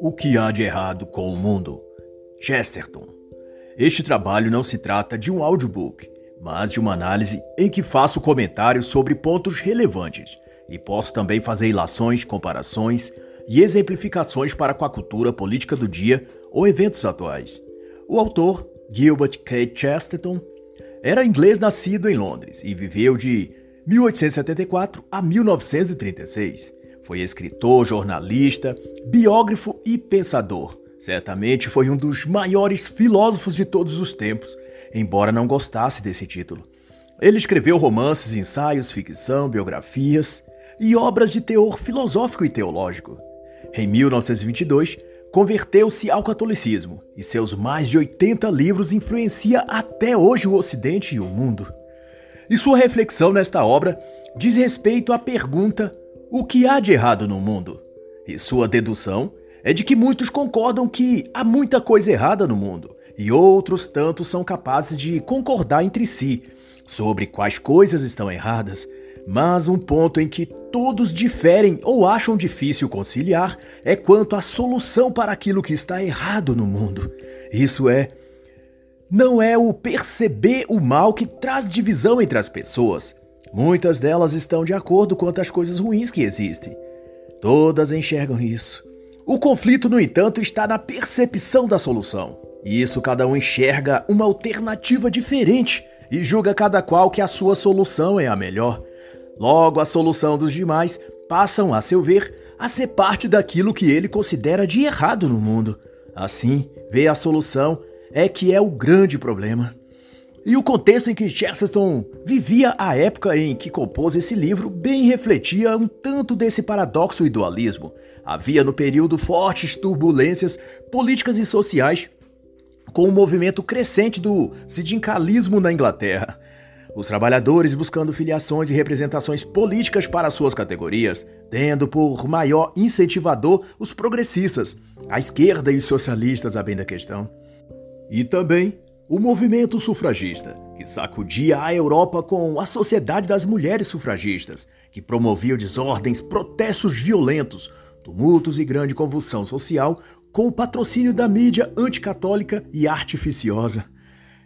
O que há de errado com o mundo? Chesterton. Este trabalho não se trata de um audiobook, mas de uma análise em que faço comentários sobre pontos relevantes e posso também fazer ilações, comparações e exemplificações para com a cultura política do dia ou eventos atuais. O autor, Gilbert K. Chesterton, era inglês nascido em Londres e viveu de 1874 a 1936. Foi escritor, jornalista, biógrafo e pensador. Certamente foi um dos maiores filósofos de todos os tempos, embora não gostasse desse título. Ele escreveu romances, ensaios, ficção, biografias e obras de teor filosófico e teológico. Em 1922, converteu-se ao catolicismo e seus mais de 80 livros influencia até hoje o Ocidente e o mundo. E sua reflexão nesta obra diz respeito à pergunta: o que há de errado no mundo? E sua dedução é de que muitos concordam que há muita coisa errada no mundo, e outros tantos são capazes de concordar entre si sobre quais coisas estão erradas mas um ponto em que todos diferem ou acham difícil conciliar é quanto à solução para aquilo que está errado no mundo. Isso é, não é o perceber o mal que traz divisão entre as pessoas. Muitas delas estão de acordo quanto às coisas ruins que existem. Todas enxergam isso. O conflito, no entanto, está na percepção da solução. E isso cada um enxerga uma alternativa diferente e julga cada qual que a sua solução é a melhor. Logo, a solução dos demais passam, a seu ver, a ser parte daquilo que ele considera de errado no mundo. Assim, ver a solução é que é o grande problema. E o contexto em que Chesterton vivia a época em que compôs esse livro bem refletia um tanto desse paradoxo e dualismo. Havia no período fortes turbulências políticas e sociais, com o movimento crescente do sindicalismo na Inglaterra. Os trabalhadores buscando filiações e representações políticas para suas categorias, tendo por maior incentivador os progressistas, a esquerda e os socialistas, a bem da questão. E também o movimento sufragista, que sacudia a Europa com a Sociedade das Mulheres Sufragistas, que promovia desordens, protestos violentos, tumultos e grande convulsão social com o patrocínio da mídia anticatólica e artificiosa.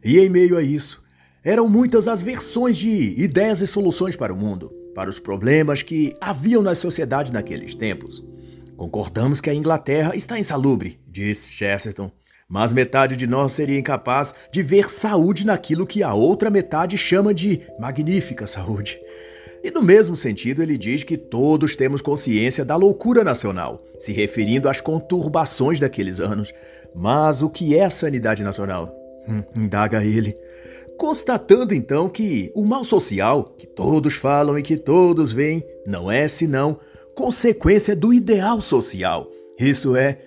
E em meio a isso, eram muitas as versões de ideias e soluções para o mundo, para os problemas que haviam nas sociedades naqueles tempos. Concordamos que a Inglaterra está insalubre, disse Chesterton, mas metade de nós seria incapaz de ver saúde naquilo que a outra metade chama de magnífica saúde. E no mesmo sentido, ele diz que todos temos consciência da loucura nacional, se referindo às conturbações daqueles anos. Mas o que é a sanidade nacional? Hum, indaga ele constatando então que o mal social, que todos falam e que todos veem, não é senão consequência do ideal social. Isso é,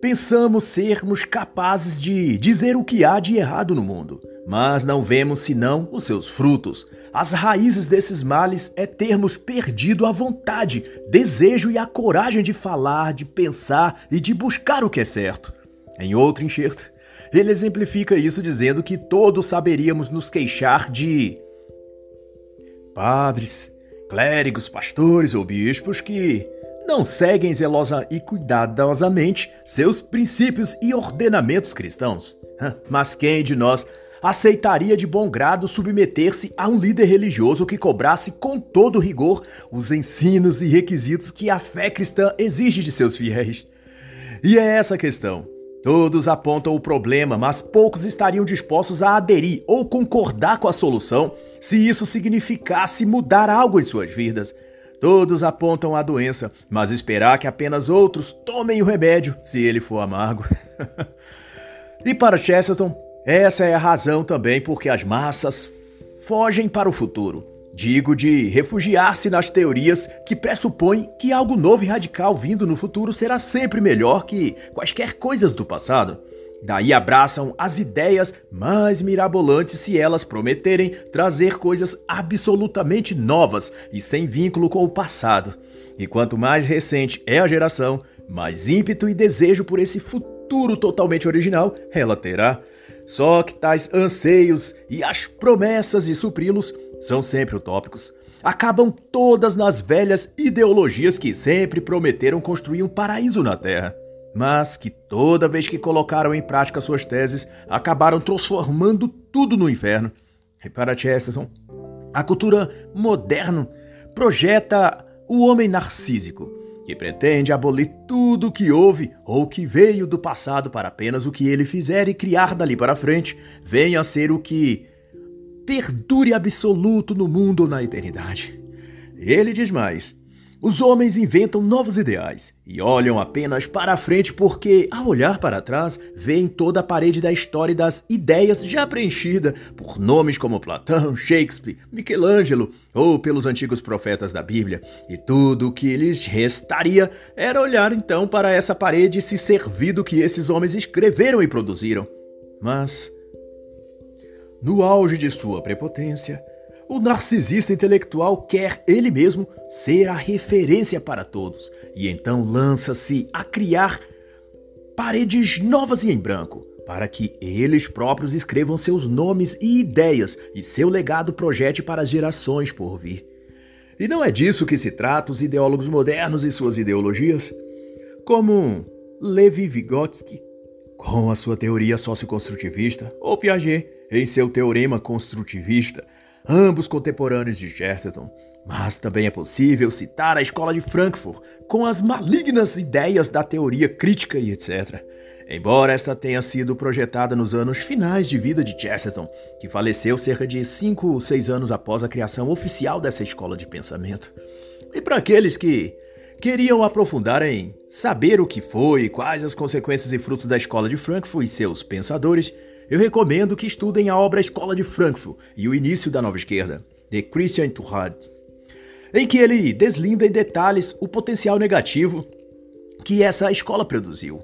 pensamos sermos capazes de dizer o que há de errado no mundo, mas não vemos senão os seus frutos. As raízes desses males é termos perdido a vontade, desejo e a coragem de falar, de pensar e de buscar o que é certo. Em outro enxerto, ele exemplifica isso dizendo que todos saberíamos nos queixar de padres, clérigos, pastores ou bispos que não seguem zelosa e cuidadosamente seus princípios e ordenamentos cristãos. Mas quem de nós aceitaria de bom grado submeter-se a um líder religioso que cobrasse com todo rigor os ensinos e requisitos que a fé cristã exige de seus fiéis? E é essa a questão. Todos apontam o problema, mas poucos estariam dispostos a aderir ou concordar com a solução se isso significasse mudar algo em suas vidas. Todos apontam a doença, mas esperar que apenas outros tomem o remédio se ele for amargo. e para Chesterton, essa é a razão também porque as massas fogem para o futuro. Digo de refugiar-se nas teorias que pressupõem que algo novo e radical vindo no futuro será sempre melhor que quaisquer coisas do passado. Daí abraçam as ideias mais mirabolantes se elas prometerem trazer coisas absolutamente novas e sem vínculo com o passado. E quanto mais recente é a geração, mais ímpeto e desejo por esse futuro totalmente original ela terá. Só que tais anseios e as promessas de supri-los são sempre utópicos. acabam todas nas velhas ideologias que sempre prometeram construir um paraíso na Terra, mas que toda vez que colocaram em prática suas teses, acabaram transformando tudo no inferno. Repara, Chesterton, a cultura moderna projeta o homem narcísico, que pretende abolir tudo o que houve ou que veio do passado para apenas o que ele fizer e criar dali para frente venha a ser o que perdure absoluto no mundo ou na eternidade. Ele diz mais: os homens inventam novos ideais e olham apenas para a frente porque, ao olhar para trás, veem toda a parede da história e das ideias já preenchida por nomes como Platão, Shakespeare, Michelangelo ou pelos antigos profetas da Bíblia, e tudo o que lhes restaria era olhar então para essa parede e se servir do que esses homens escreveram e produziram. Mas, no auge de sua prepotência, o narcisista intelectual quer ele mesmo ser a referência para todos e então lança-se a criar paredes novas e em branco, para que eles próprios escrevam seus nomes e ideias e seu legado projete para gerações por vir. E não é disso que se trata os ideólogos modernos e suas ideologias? Como Levi Vygotsky, com a sua teoria socioconstrutivista, ou Piaget, em seu teorema construtivista, ambos contemporâneos de Chesterton. Mas também é possível citar a escola de Frankfurt, com as malignas ideias da teoria crítica e etc. Embora esta tenha sido projetada nos anos finais de vida de Chesterton, que faleceu cerca de 5 ou 6 anos após a criação oficial dessa escola de pensamento. E para aqueles que queriam aprofundar em saber o que foi quais as consequências e frutos da escola de Frankfurt e seus pensadores, eu recomendo que estudem a obra Escola de Frankfurt e o Início da Nova Esquerda, de Christian Tourard, em que ele deslinda em detalhes o potencial negativo que essa escola produziu.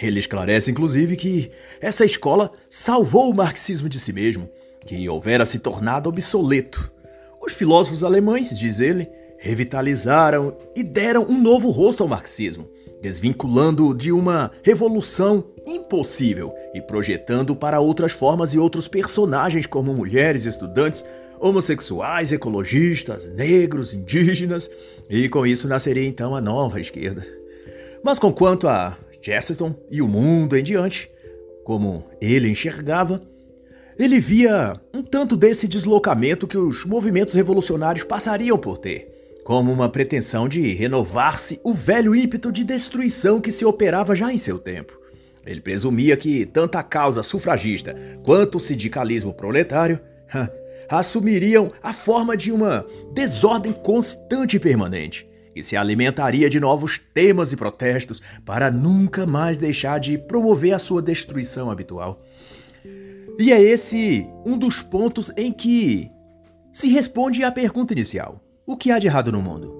Ele esclarece, inclusive, que essa escola salvou o marxismo de si mesmo, que houvera se tornado obsoleto. Os filósofos alemães, diz ele, revitalizaram e deram um novo rosto ao marxismo, desvinculando-o de uma revolução impossível e projetando para outras formas e outros personagens como mulheres, estudantes, homossexuais, ecologistas, negros, indígenas, e com isso nasceria então a nova esquerda. Mas com quanto a Chesterton e o mundo em diante, como ele enxergava, ele via um tanto desse deslocamento que os movimentos revolucionários passariam por ter como uma pretensão de renovar-se o velho ímpeto de destruição que se operava já em seu tempo. Ele presumia que tanto a causa sufragista quanto o sindicalismo proletário assumiriam a forma de uma desordem constante e permanente, que se alimentaria de novos temas e protestos para nunca mais deixar de promover a sua destruição habitual. E é esse um dos pontos em que se responde à pergunta inicial o que há de errado no mundo?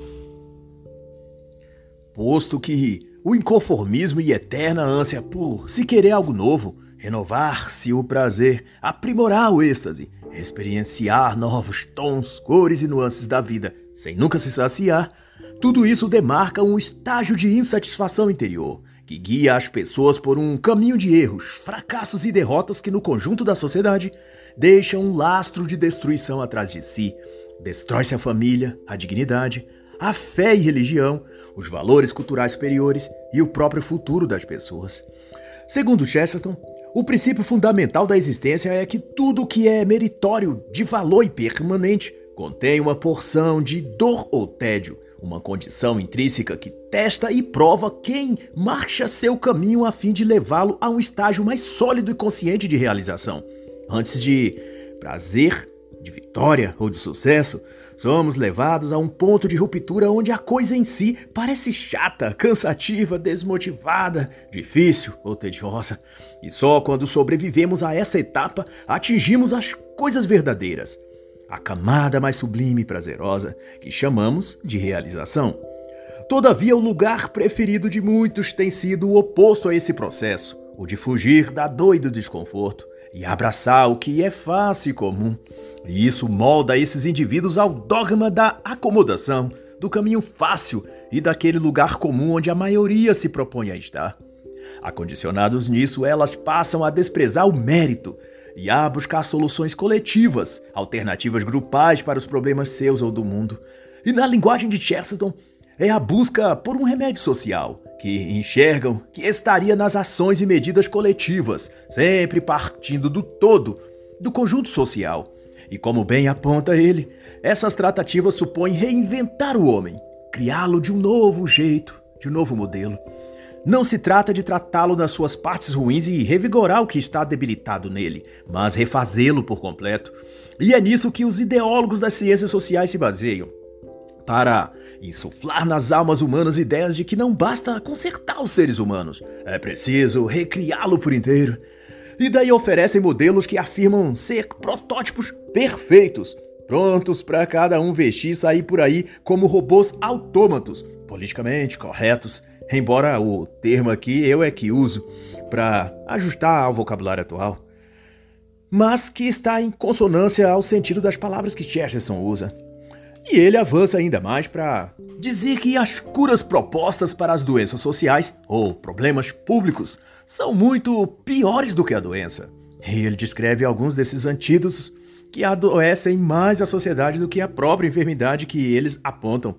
Posto que o inconformismo e eterna ânsia por se querer algo novo, renovar-se o prazer, aprimorar o êxtase, experienciar novos tons, cores e nuances da vida, sem nunca se saciar, tudo isso demarca um estágio de insatisfação interior, que guia as pessoas por um caminho de erros, fracassos e derrotas que, no conjunto da sociedade, deixam um lastro de destruição atrás de si, Destrói-se a família, a dignidade, a fé e religião, os valores culturais superiores e o próprio futuro das pessoas. Segundo Chesterton, o princípio fundamental da existência é que tudo que é meritório, de valor e permanente, contém uma porção de dor ou tédio, uma condição intrínseca que testa e prova quem marcha seu caminho a fim de levá-lo a um estágio mais sólido e consciente de realização. Antes de prazer de vitória ou de sucesso, somos levados a um ponto de ruptura onde a coisa em si parece chata, cansativa, desmotivada, difícil ou tediosa. E só quando sobrevivemos a essa etapa atingimos as coisas verdadeiras, a camada mais sublime e prazerosa, que chamamos de realização. Todavia, o lugar preferido de muitos tem sido o oposto a esse processo, o de fugir da dor e do desconforto e abraçar o que é fácil e comum. E isso molda esses indivíduos ao dogma da acomodação, do caminho fácil e daquele lugar comum onde a maioria se propõe a estar. Acondicionados nisso, elas passam a desprezar o mérito e a buscar soluções coletivas, alternativas grupais para os problemas seus ou do mundo. E na linguagem de Chesterton, é a busca por um remédio social, que enxergam que estaria nas ações e medidas coletivas, sempre partindo do todo, do conjunto social. E como bem aponta ele, essas tratativas supõem reinventar o homem, criá-lo de um novo jeito, de um novo modelo. Não se trata de tratá-lo das suas partes ruins e revigorar o que está debilitado nele, mas refazê-lo por completo. E é nisso que os ideólogos das ciências sociais se baseiam para insuflar nas almas humanas ideias de que não basta consertar os seres humanos, é preciso recriá-lo por inteiro. E daí oferecem modelos que afirmam ser protótipos perfeitos, prontos para cada um vestir e sair por aí como robôs autômatos, politicamente corretos, embora o termo aqui eu é que uso para ajustar ao vocabulário atual, mas que está em consonância ao sentido das palavras que Chesterton usa. E ele avança ainda mais para dizer que as curas propostas para as doenças sociais ou problemas públicos são muito piores do que a doença. E ele descreve alguns desses antídotos que adoecem mais a sociedade do que a própria enfermidade que eles apontam.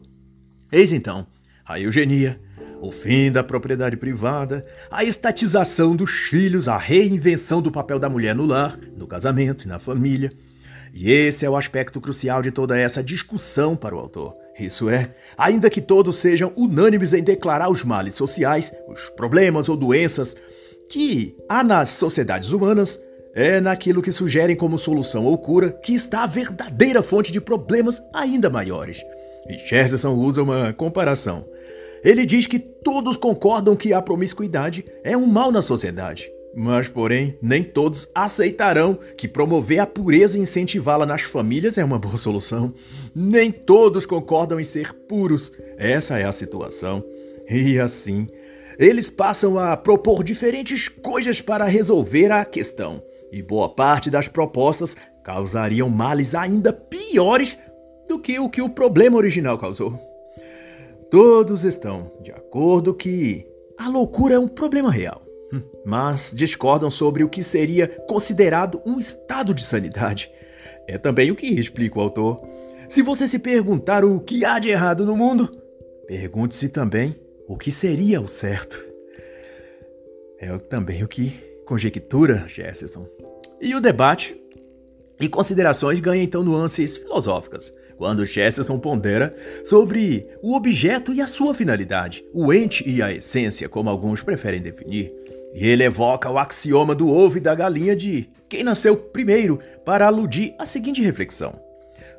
Eis então a eugenia, o fim da propriedade privada, a estatização dos filhos, a reinvenção do papel da mulher no lar, no casamento e na família e esse é o aspecto crucial de toda essa discussão para o autor. Isso é, ainda que todos sejam unânimes em declarar os males sociais, os problemas ou doenças que há nas sociedades humanas, é naquilo que sugerem como solução ou cura que está a verdadeira fonte de problemas ainda maiores. E Chesterton usa uma comparação. Ele diz que todos concordam que a promiscuidade é um mal na sociedade. Mas, porém, nem todos aceitarão que promover a pureza e incentivá-la nas famílias é uma boa solução. Nem todos concordam em ser puros. Essa é a situação. E assim, eles passam a propor diferentes coisas para resolver a questão. E boa parte das propostas causariam males ainda piores do que o que o problema original causou. Todos estão de acordo que a loucura é um problema real mas discordam sobre o que seria considerado um estado de sanidade. É também o que explica o autor. Se você se perguntar o que há de errado no mundo, pergunte-se também o que seria o certo. É também o que conjectura Chesterton. E o debate e considerações ganham então nuances filosóficas, quando Chesterton pondera sobre o objeto e a sua finalidade, o ente e a essência, como alguns preferem definir. E ele evoca o axioma do ovo e da galinha de quem nasceu primeiro para aludir à seguinte reflexão: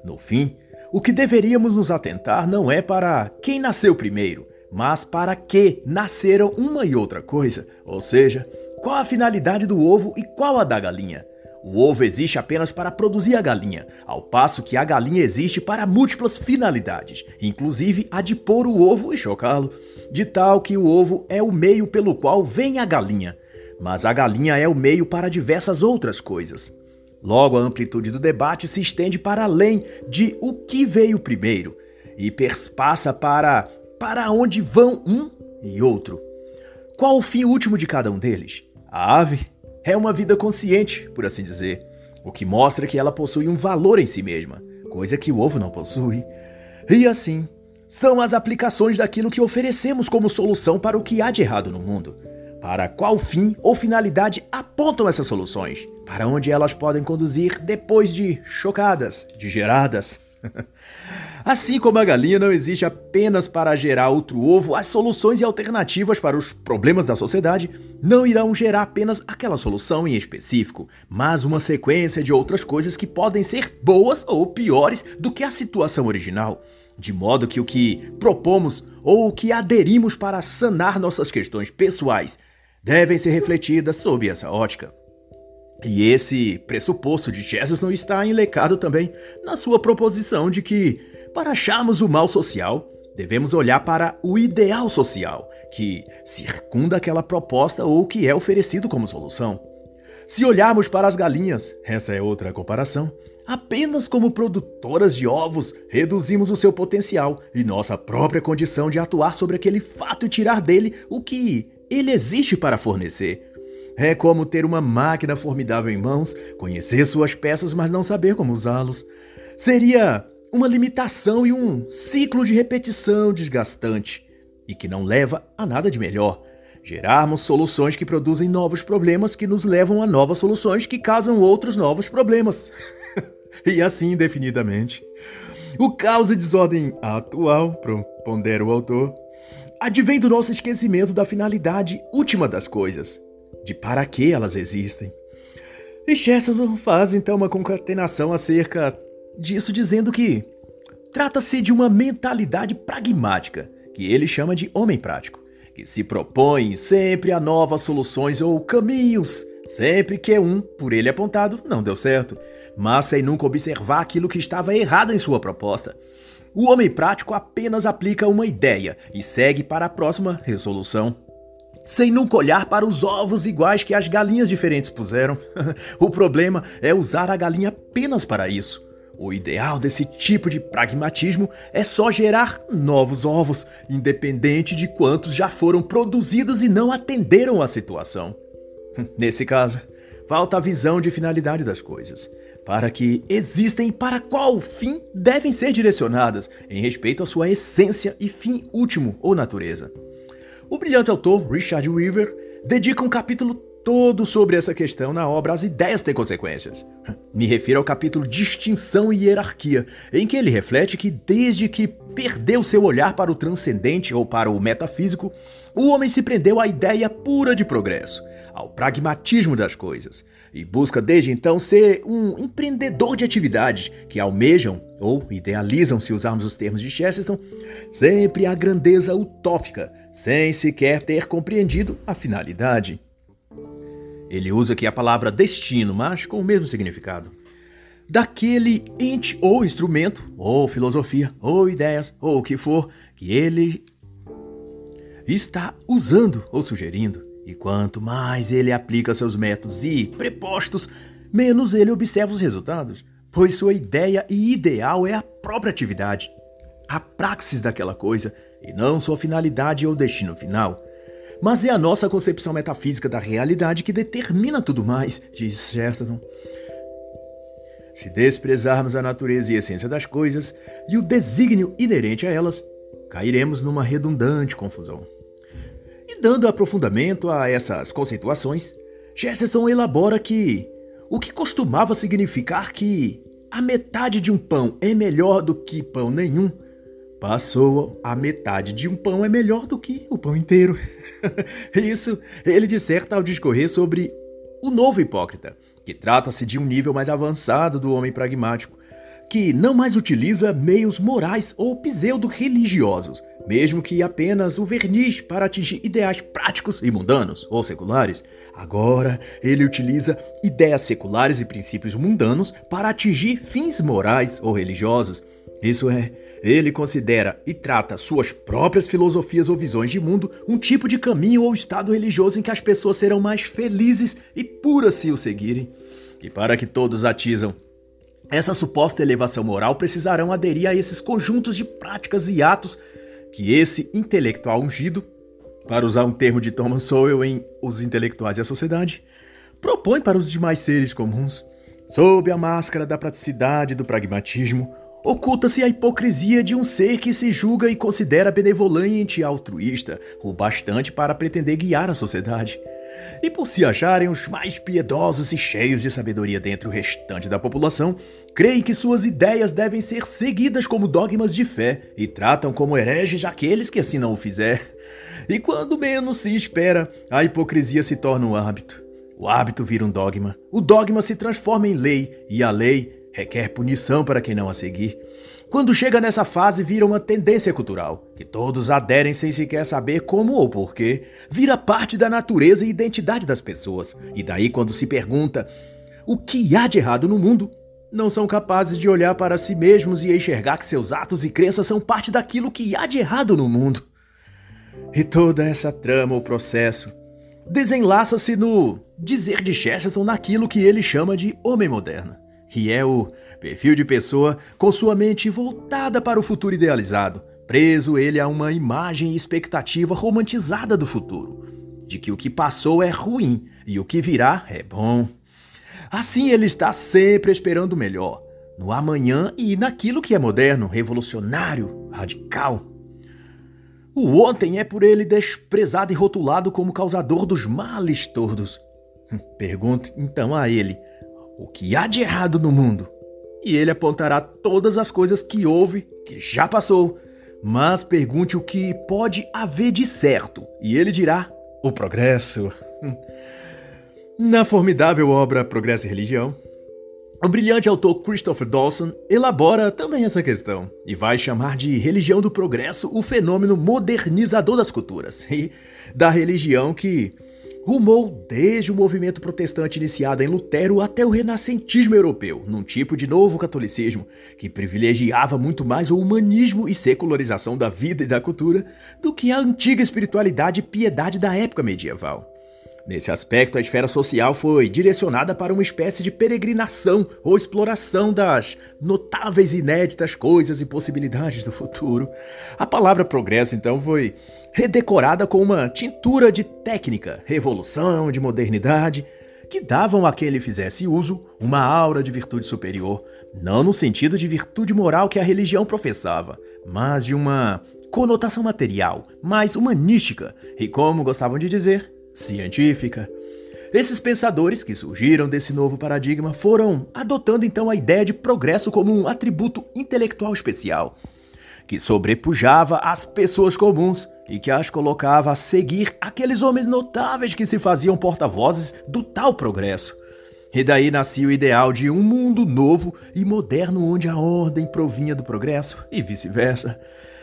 No fim, o que deveríamos nos atentar não é para quem nasceu primeiro, mas para que nasceram uma e outra coisa, ou seja, qual a finalidade do ovo e qual a da galinha. O ovo existe apenas para produzir a galinha, ao passo que a galinha existe para múltiplas finalidades, inclusive a de pôr o ovo e chocá-lo, de tal que o ovo é o meio pelo qual vem a galinha, mas a galinha é o meio para diversas outras coisas. Logo, a amplitude do debate se estende para além de o que veio primeiro e perspassa para para onde vão um e outro. Qual o fim último de cada um deles? A ave é uma vida consciente, por assim dizer, o que mostra que ela possui um valor em si mesma, coisa que o ovo não possui. E assim, são as aplicações daquilo que oferecemos como solução para o que há de errado no mundo. Para qual fim ou finalidade apontam essas soluções? Para onde elas podem conduzir depois de chocadas, de geradas? Assim como a galinha não existe apenas para gerar outro ovo, as soluções e alternativas para os problemas da sociedade não irão gerar apenas aquela solução em específico, mas uma sequência de outras coisas que podem ser boas ou piores do que a situação original. De modo que o que propomos ou o que aderimos para sanar nossas questões pessoais devem ser refletidas sob essa ótica. E esse pressuposto de Jefferson está enlecado também na sua proposição de que, para acharmos o mal social, devemos olhar para o ideal social, que circunda aquela proposta ou que é oferecido como solução. Se olharmos para as galinhas, essa é outra comparação, apenas como produtoras de ovos, reduzimos o seu potencial e nossa própria condição de atuar sobre aquele fato e tirar dele o que ele existe para fornecer. É como ter uma máquina formidável em mãos, conhecer suas peças, mas não saber como usá-los. Seria uma limitação e um ciclo de repetição desgastante e que não leva a nada de melhor. Gerarmos soluções que produzem novos problemas que nos levam a novas soluções que causam outros novos problemas. e assim indefinidamente. O caos e desordem atual, pondera o autor, advém do nosso esquecimento da finalidade última das coisas, de para que elas existem. E Chesterton faz então uma concatenação acerca disso, dizendo que trata-se de uma mentalidade pragmática, que ele chama de homem prático, que se propõe sempre a novas soluções ou caminhos, sempre que um, por ele apontado, não deu certo, mas sem nunca observar aquilo que estava errado em sua proposta. O homem prático apenas aplica uma ideia e segue para a próxima resolução. Sem nunca olhar para os ovos iguais que as galinhas diferentes puseram. o problema é usar a galinha apenas para isso. O ideal desse tipo de pragmatismo é só gerar novos ovos, independente de quantos já foram produzidos e não atenderam à situação. Nesse caso, falta a visão de finalidade das coisas para que existem e para qual fim devem ser direcionadas, em respeito à sua essência e fim último ou natureza. O brilhante autor Richard Weaver dedica um capítulo todo sobre essa questão na obra As Ideias Têm Consequências. Me refiro ao capítulo Distinção e Hierarquia, em que ele reflete que desde que perdeu seu olhar para o transcendente ou para o metafísico, o homem se prendeu à ideia pura de progresso, ao pragmatismo das coisas, e busca desde então ser um empreendedor de atividades que almejam, ou idealizam, se usarmos os termos de Chesterton, sempre a grandeza utópica, sem sequer ter compreendido a finalidade. Ele usa aqui a palavra destino, mas com o mesmo significado. Daquele ente ou instrumento, ou filosofia, ou ideias, ou o que for, que ele está usando ou sugerindo. E quanto mais ele aplica seus métodos e prepostos, menos ele observa os resultados, pois sua ideia e ideal é a própria atividade, a praxis daquela coisa, e não sua finalidade ou destino final. Mas é a nossa concepção metafísica da realidade que determina tudo mais, diz Chesterton. Se desprezarmos a natureza e a essência das coisas e o desígnio inerente a elas, cairemos numa redundante confusão. E dando aprofundamento a essas conceituações, Jefferson elabora que o que costumava significar que a metade de um pão é melhor do que pão nenhum, passou a metade de um pão é melhor do que o pão inteiro. Isso ele disserta ao discorrer sobre o novo hipócrita, que trata-se de um nível mais avançado do homem pragmático, que não mais utiliza meios morais ou pseudo-religiosos, mesmo que apenas o verniz para atingir ideais práticos e mundanos ou seculares. Agora, ele utiliza ideias seculares e princípios mundanos para atingir fins morais ou religiosos. Isso é, ele considera e trata suas próprias filosofias ou visões de mundo um tipo de caminho ou estado religioso em que as pessoas serão mais felizes e puras se o seguirem. E para que todos atizam essa suposta elevação moral precisarão aderir a esses conjuntos de práticas e atos que esse intelectual ungido, para usar um termo de Thomas Sowell em Os Intelectuais e a Sociedade, propõe para os demais seres comuns. Sob a máscara da praticidade e do pragmatismo, oculta-se a hipocrisia de um ser que se julga e considera benevolente e altruísta o bastante para pretender guiar a sociedade e por se acharem os mais piedosos e cheios de sabedoria dentre o restante da população, creem que suas ideias devem ser seguidas como dogmas de fé e tratam como hereges aqueles que assim não o fizer. E quando menos se espera, a hipocrisia se torna um hábito. O hábito vira um dogma, o dogma se transforma em lei e a lei requer punição para quem não a seguir. Quando chega nessa fase, vira uma tendência cultural, que todos aderem sem sequer saber como ou porquê, vira parte da natureza e identidade das pessoas. E daí, quando se pergunta o que há de errado no mundo, não são capazes de olhar para si mesmos e enxergar que seus atos e crenças são parte daquilo que há de errado no mundo. E toda essa trama ou processo desenlaça-se no dizer de Chesterton naquilo que ele chama de homem moderno que é o perfil de pessoa com sua mente voltada para o futuro idealizado, preso ele a uma imagem e expectativa romantizada do futuro. de que o que passou é ruim e o que virá é bom. Assim ele está sempre esperando o melhor, no amanhã e naquilo que é moderno, revolucionário, radical. O ontem é por ele desprezado e rotulado como causador dos males todos. Hum, pergunte então a ele o que há de errado no mundo, e ele apontará todas as coisas que houve, que já passou. Mas pergunte o que pode haver de certo, e ele dirá o progresso. Hum. Na formidável obra Progresso e Religião, o brilhante autor Christopher Dawson elabora também essa questão e vai chamar de religião do progresso o fenômeno modernizador das culturas e da religião que rumou desde o movimento protestante iniciado em Lutero até o renascentismo europeu, num tipo de novo catolicismo que privilegiava muito mais o humanismo e secularização da vida e da cultura do que a antiga espiritualidade e piedade da época medieval. Nesse aspecto, a esfera social foi direcionada para uma espécie de peregrinação ou exploração das notáveis e inéditas coisas e possibilidades do futuro. A palavra progresso, então, foi redecorada com uma tintura de técnica, revolução, de modernidade, que davam a quem lhe fizesse uso uma aura de virtude superior, não no sentido de virtude moral que a religião professava, mas de uma conotação material, mais humanística e, como gostavam de dizer, científica. Esses pensadores que surgiram desse novo paradigma foram adotando então a ideia de progresso como um atributo intelectual especial, que sobrepujava as pessoas comuns e que as colocava a seguir aqueles homens notáveis que se faziam porta-vozes do tal progresso. E daí nascia o ideal de um mundo novo e moderno onde a ordem provinha do progresso e vice-versa.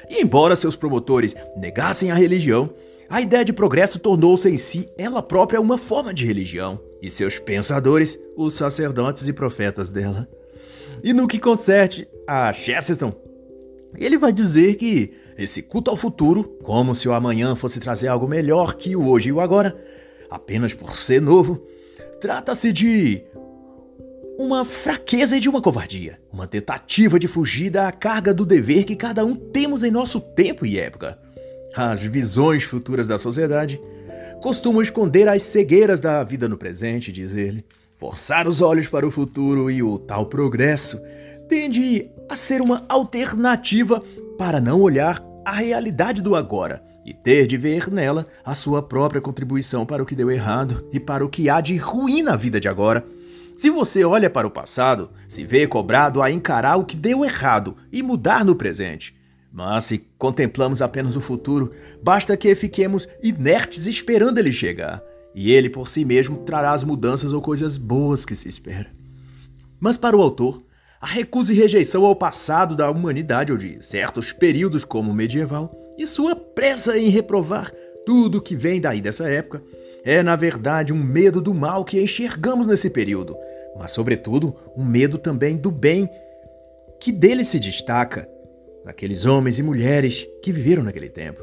E embora seus promotores negassem a religião, a ideia de progresso tornou-se em si ela própria uma forma de religião, e seus pensadores, os sacerdotes e profetas dela. E no que concerne a Chesterton, ele vai dizer que esse culto ao futuro, como se o amanhã fosse trazer algo melhor que o hoje e o agora, apenas por ser novo, trata-se de uma fraqueza e de uma covardia, uma tentativa de fugir da carga do dever que cada um temos em nosso tempo e época as visões futuras da sociedade, costumam esconder as cegueiras da vida no presente, diz ele. Forçar os olhos para o futuro e o tal progresso tende a ser uma alternativa para não olhar a realidade do agora e ter de ver nela a sua própria contribuição para o que deu errado e para o que há de ruim na vida de agora. Se você olha para o passado, se vê cobrado a encarar o que deu errado e mudar no presente. Mas se contemplamos apenas o futuro, basta que fiquemos inertes esperando ele chegar, e ele por si mesmo trará as mudanças ou coisas boas que se espera. Mas para o autor, a recusa e rejeição ao passado da humanidade ou de certos períodos como o medieval, e sua pressa em reprovar tudo que vem daí dessa época, é na verdade um medo do mal que enxergamos nesse período, mas sobretudo um medo também do bem que dele se destaca daqueles homens e mulheres que viveram naquele tempo.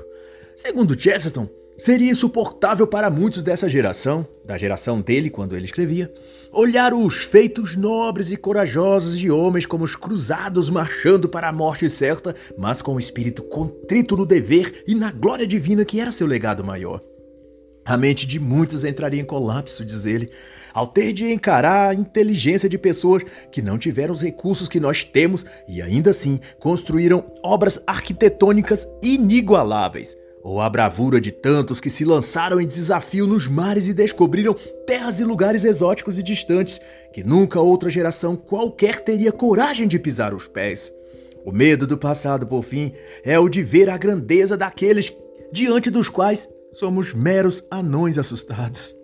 Segundo Chesterton, seria insuportável para muitos dessa geração, da geração dele quando ele escrevia, olhar os feitos nobres e corajosos de homens como os cruzados marchando para a morte certa, mas com o espírito contrito no dever e na glória divina que era seu legado maior. A mente de muitos entraria em colapso, diz ele, ao ter de encarar a inteligência de pessoas que não tiveram os recursos que nós temos e ainda assim construíram obras arquitetônicas inigualáveis, ou a bravura de tantos que se lançaram em desafio nos mares e descobriram terras e lugares exóticos e distantes que nunca outra geração qualquer teria coragem de pisar os pés. O medo do passado, por fim, é o de ver a grandeza daqueles diante dos quais somos meros anões assustados.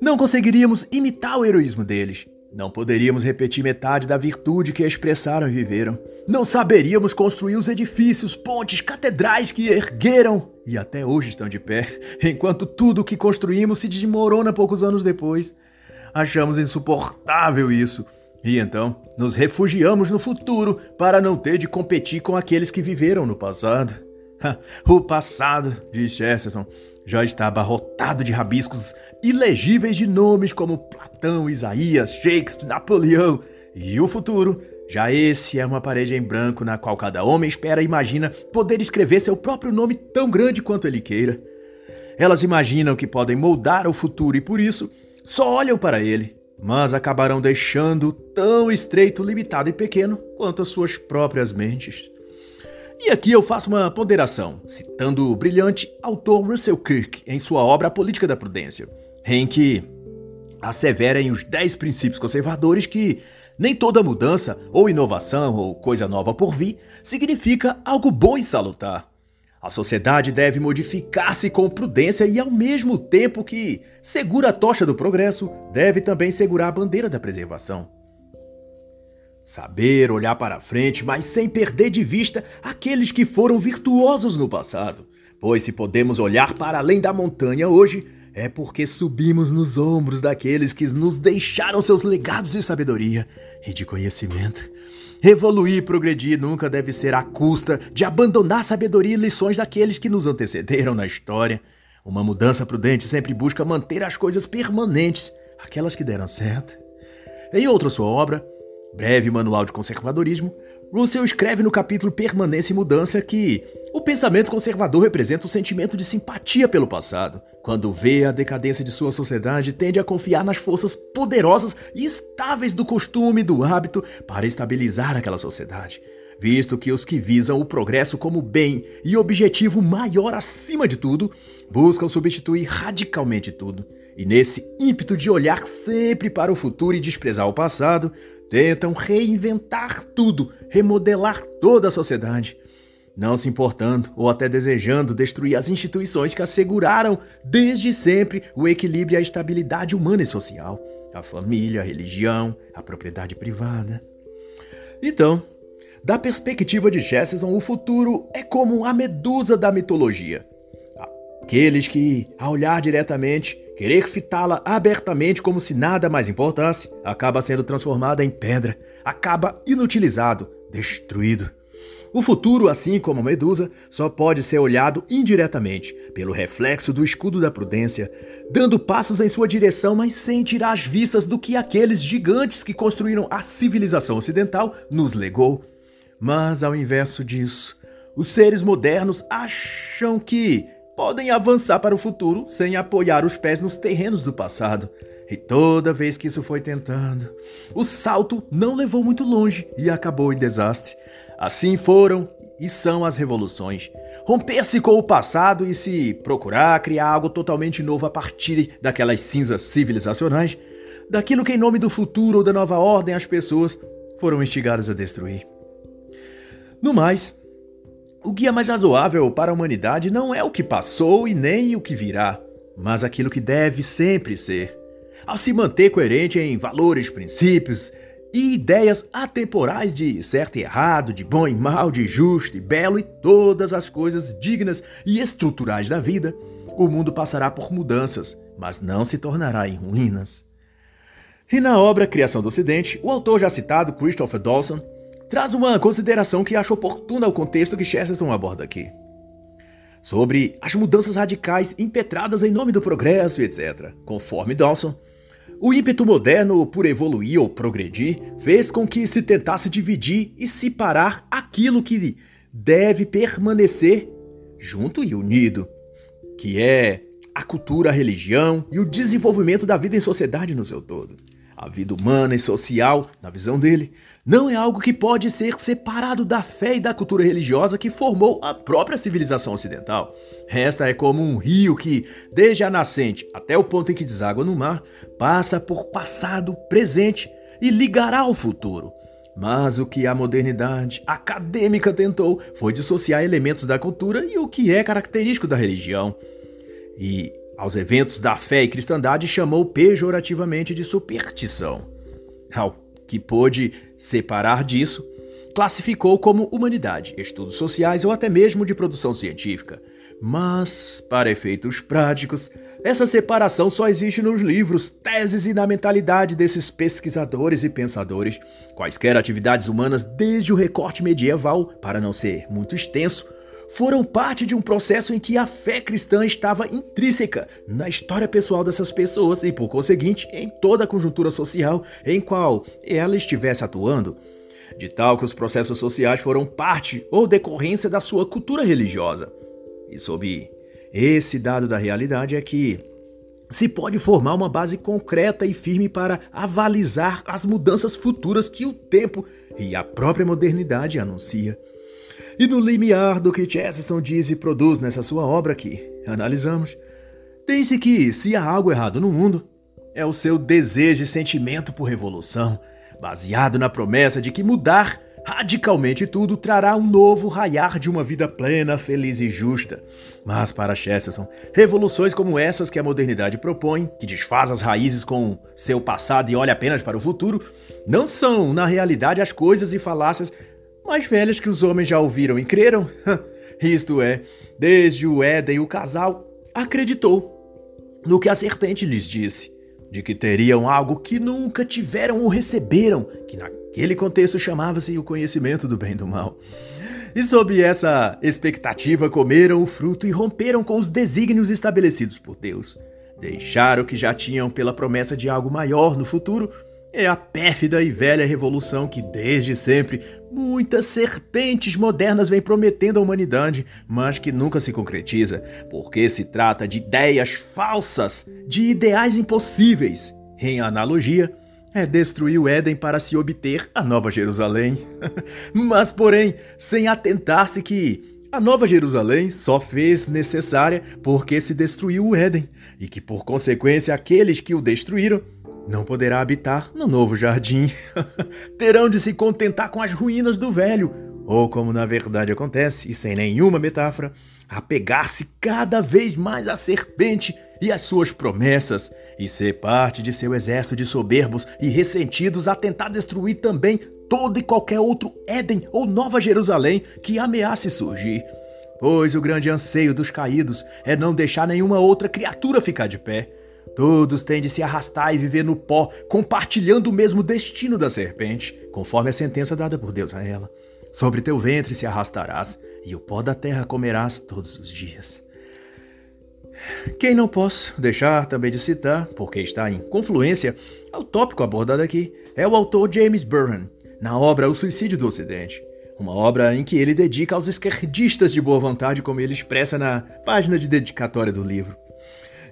Não conseguiríamos imitar o heroísmo deles. Não poderíamos repetir metade da virtude que expressaram e viveram. Não saberíamos construir os edifícios, pontes, catedrais que ergueram e até hoje estão de pé, enquanto tudo o que construímos se desmorona poucos anos depois. Achamos insuportável isso. E então nos refugiamos no futuro para não ter de competir com aqueles que viveram no passado. o passado, diz Chesterton, já está abarrotado de rabiscos ilegíveis de nomes como Platão, Isaías, Shakespeare, Napoleão. E o futuro, já esse é uma parede em branco na qual cada homem espera e imagina poder escrever seu próprio nome tão grande quanto ele queira. Elas imaginam que podem moldar o futuro e por isso só olham para ele, mas acabarão deixando tão estreito, limitado e pequeno quanto as suas próprias mentes. E aqui eu faço uma ponderação, citando o brilhante autor Russell Kirk em sua obra A Política da Prudência, em que assevera em os 10 princípios conservadores que nem toda mudança, ou inovação, ou coisa nova por vir, significa algo bom e salutar. A sociedade deve modificar-se com prudência e, ao mesmo tempo que segura a tocha do progresso, deve também segurar a bandeira da preservação. Saber olhar para frente, mas sem perder de vista aqueles que foram virtuosos no passado. Pois se podemos olhar para além da montanha hoje, é porque subimos nos ombros daqueles que nos deixaram seus legados de sabedoria e de conhecimento. Evoluir e progredir nunca deve ser à custa de abandonar sabedoria e lições daqueles que nos antecederam na história. Uma mudança prudente sempre busca manter as coisas permanentes, aquelas que deram certo. Em outra sua obra, Breve Manual de Conservadorismo, Russell escreve no capítulo Permanência e Mudança que o pensamento conservador representa o sentimento de simpatia pelo passado. Quando vê a decadência de sua sociedade, tende a confiar nas forças poderosas e estáveis do costume e do hábito para estabilizar aquela sociedade. Visto que os que visam o progresso como bem e objetivo maior acima de tudo, buscam substituir radicalmente tudo. E nesse ímpeto de olhar sempre para o futuro e desprezar o passado, tentam reinventar tudo, remodelar toda a sociedade, não se importando ou até desejando destruir as instituições que asseguraram desde sempre o equilíbrio e a estabilidade humana e social, a família, a religião, a propriedade privada. Então, da perspectiva de Jefferson, o futuro é como a medusa da mitologia. Aqueles que, a olhar diretamente, Querer fitá-la abertamente como se nada mais importasse, acaba sendo transformada em pedra, acaba inutilizado, destruído. O futuro, assim como a medusa, só pode ser olhado indiretamente, pelo reflexo do escudo da prudência, dando passos em sua direção, mas sem tirar as vistas do que aqueles gigantes que construíram a civilização ocidental nos legou. Mas, ao inverso disso, os seres modernos acham que podem avançar para o futuro sem apoiar os pés nos terrenos do passado. E toda vez que isso foi tentado, o salto não levou muito longe e acabou em desastre. Assim foram e são as revoluções. Romper-se com o passado e se procurar criar algo totalmente novo a partir daquelas cinzas civilizacionais, daquilo que em nome do futuro ou da nova ordem as pessoas foram instigadas a destruir. No mais, o guia mais razoável para a humanidade não é o que passou e nem o que virá, mas aquilo que deve sempre ser. Ao se manter coerente em valores, princípios e ideias atemporais de certo e errado, de bom e mal, de justo e belo e todas as coisas dignas e estruturais da vida, o mundo passará por mudanças, mas não se tornará em ruínas. E na obra Criação do Ocidente, o autor já citado Christopher Dawson traz uma consideração que acho oportuna ao contexto que Chesterton aborda aqui. Sobre as mudanças radicais impetradas em nome do progresso, etc. Conforme Dawson, o ímpeto moderno por evoluir ou progredir fez com que se tentasse dividir e separar aquilo que deve permanecer junto e unido, que é a cultura, a religião e o desenvolvimento da vida em sociedade no seu todo. A vida humana e social, na visão dele, não é algo que pode ser separado da fé e da cultura religiosa que formou a própria civilização ocidental. Esta é como um rio que, desde a nascente até o ponto em que deságua no mar, passa por passado, presente e ligará ao futuro. Mas o que a modernidade acadêmica tentou foi dissociar elementos da cultura e o que é característico da religião. E aos eventos da fé e cristandade chamou pejorativamente de superstição. Ao que pôde separar disso, classificou como humanidade, estudos sociais ou até mesmo de produção científica. Mas, para efeitos práticos, essa separação só existe nos livros, teses e na mentalidade desses pesquisadores e pensadores. Quaisquer atividades humanas, desde o recorte medieval, para não ser muito extenso, foram parte de um processo em que a fé cristã estava intrínseca na história pessoal dessas pessoas e, por conseguinte, em toda a conjuntura social em qual ela estivesse atuando, de tal que os processos sociais foram parte ou decorrência da sua cultura religiosa. E sob Esse dado da realidade é que se pode formar uma base concreta e firme para avalizar as mudanças futuras que o tempo e a própria modernidade anuncia. E no limiar do que Chesterton diz e produz nessa sua obra que analisamos, tem-se que, se há algo errado no mundo, é o seu desejo e sentimento por revolução, baseado na promessa de que mudar radicalmente tudo trará um novo raiar de uma vida plena, feliz e justa. Mas para Chesterton, revoluções como essas que a modernidade propõe, que desfaz as raízes com seu passado e olha apenas para o futuro, não são, na realidade, as coisas e falácias mais velhas que os homens já ouviram e creram. Isto é, desde o Éden o casal acreditou no que a serpente lhes disse, de que teriam algo que nunca tiveram ou receberam, que naquele contexto chamava-se o conhecimento do bem e do mal. E sob essa expectativa comeram o fruto e romperam com os desígnios estabelecidos por Deus. Deixaram que já tinham pela promessa de algo maior no futuro é a pérfida e velha revolução que desde sempre muitas serpentes modernas vêm prometendo à humanidade, mas que nunca se concretiza, porque se trata de ideias falsas, de ideais impossíveis. Em analogia, é destruir o Éden para se obter a Nova Jerusalém. mas, porém, sem atentar-se que a Nova Jerusalém só fez necessária porque se destruiu o Éden, e que, por consequência, aqueles que o destruíram não poderá habitar no novo jardim. Terão de se contentar com as ruínas do velho, ou como na verdade acontece, e sem nenhuma metáfora, apegar-se cada vez mais à serpente e às suas promessas, e ser parte de seu exército de soberbos e ressentidos a tentar destruir também todo e qualquer outro Éden ou Nova Jerusalém que ameace surgir. Pois o grande anseio dos caídos é não deixar nenhuma outra criatura ficar de pé. Todos têm de se arrastar e viver no pó, compartilhando o mesmo destino da serpente, conforme a sentença dada por Deus a ela. Sobre teu ventre se arrastarás, e o pó da terra comerás todos os dias. Quem não posso deixar também de citar, porque está em confluência ao tópico abordado aqui, é o autor James Burhan, na obra O Suicídio do Ocidente. Uma obra em que ele dedica aos esquerdistas de boa vontade, como ele expressa na página de dedicatória do livro.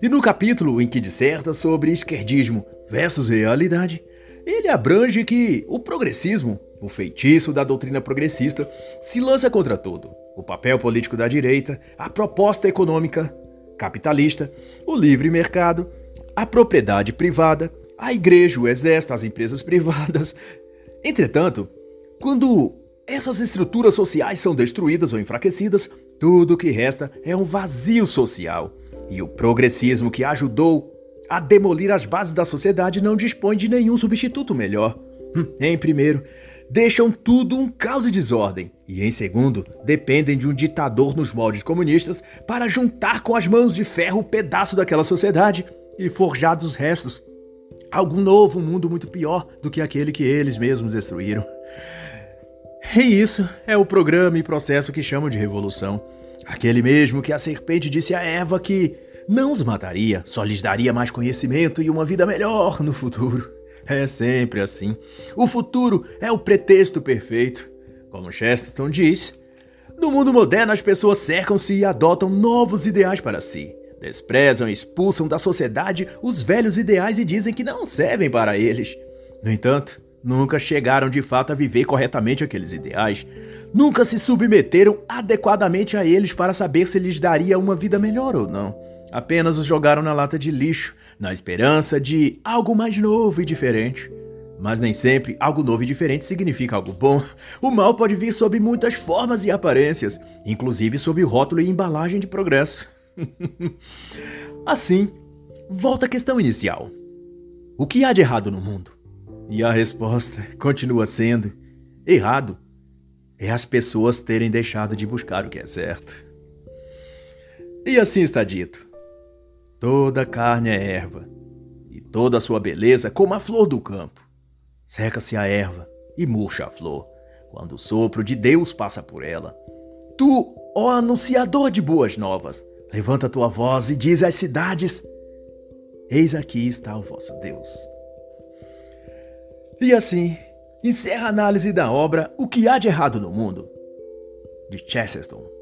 E no capítulo em que disserta sobre esquerdismo versus realidade, ele abrange que o progressismo, o feitiço da doutrina progressista, se lança contra tudo: o papel político da direita, a proposta econômica capitalista, o livre mercado, a propriedade privada, a igreja, o exército, as empresas privadas. Entretanto, quando essas estruturas sociais são destruídas ou enfraquecidas, tudo o que resta é um vazio social e o progressismo que ajudou a demolir as bases da sociedade não dispõe de nenhum substituto melhor. Hum, em primeiro, deixam tudo um caos e desordem, e em segundo, dependem de um ditador nos moldes comunistas para juntar com as mãos de ferro o um pedaço daquela sociedade e forjar dos restos algum novo mundo muito pior do que aquele que eles mesmos destruíram. E isso é o programa e processo que chamam de revolução. Aquele mesmo que a serpente disse a Eva que não os mataria, só lhes daria mais conhecimento e uma vida melhor no futuro. É sempre assim. O futuro é o pretexto perfeito. Como Chesterton diz, no mundo moderno as pessoas cercam-se e adotam novos ideais para si. Desprezam e expulsam da sociedade os velhos ideais e dizem que não servem para eles. No entanto, nunca chegaram de fato a viver corretamente aqueles ideais, nunca se submeteram adequadamente a eles para saber se lhes daria uma vida melhor ou não. Apenas os jogaram na lata de lixo, na esperança de algo mais novo e diferente. Mas nem sempre algo novo e diferente significa algo bom. O mal pode vir sob muitas formas e aparências, inclusive sob rótulo e embalagem de progresso. assim, volta à questão inicial. O que há de errado no mundo? E a resposta continua sendo: errado é as pessoas terem deixado de buscar o que é certo. E assim está dito: toda carne é erva, e toda a sua beleza como a flor do campo. Seca-se a erva e murcha a flor, quando o sopro de Deus passa por ela. Tu, ó anunciador de boas novas, levanta tua voz e diz às cidades: Eis aqui está o vosso Deus. E assim, encerra a análise da obra O que há de errado no mundo, de Chesterton.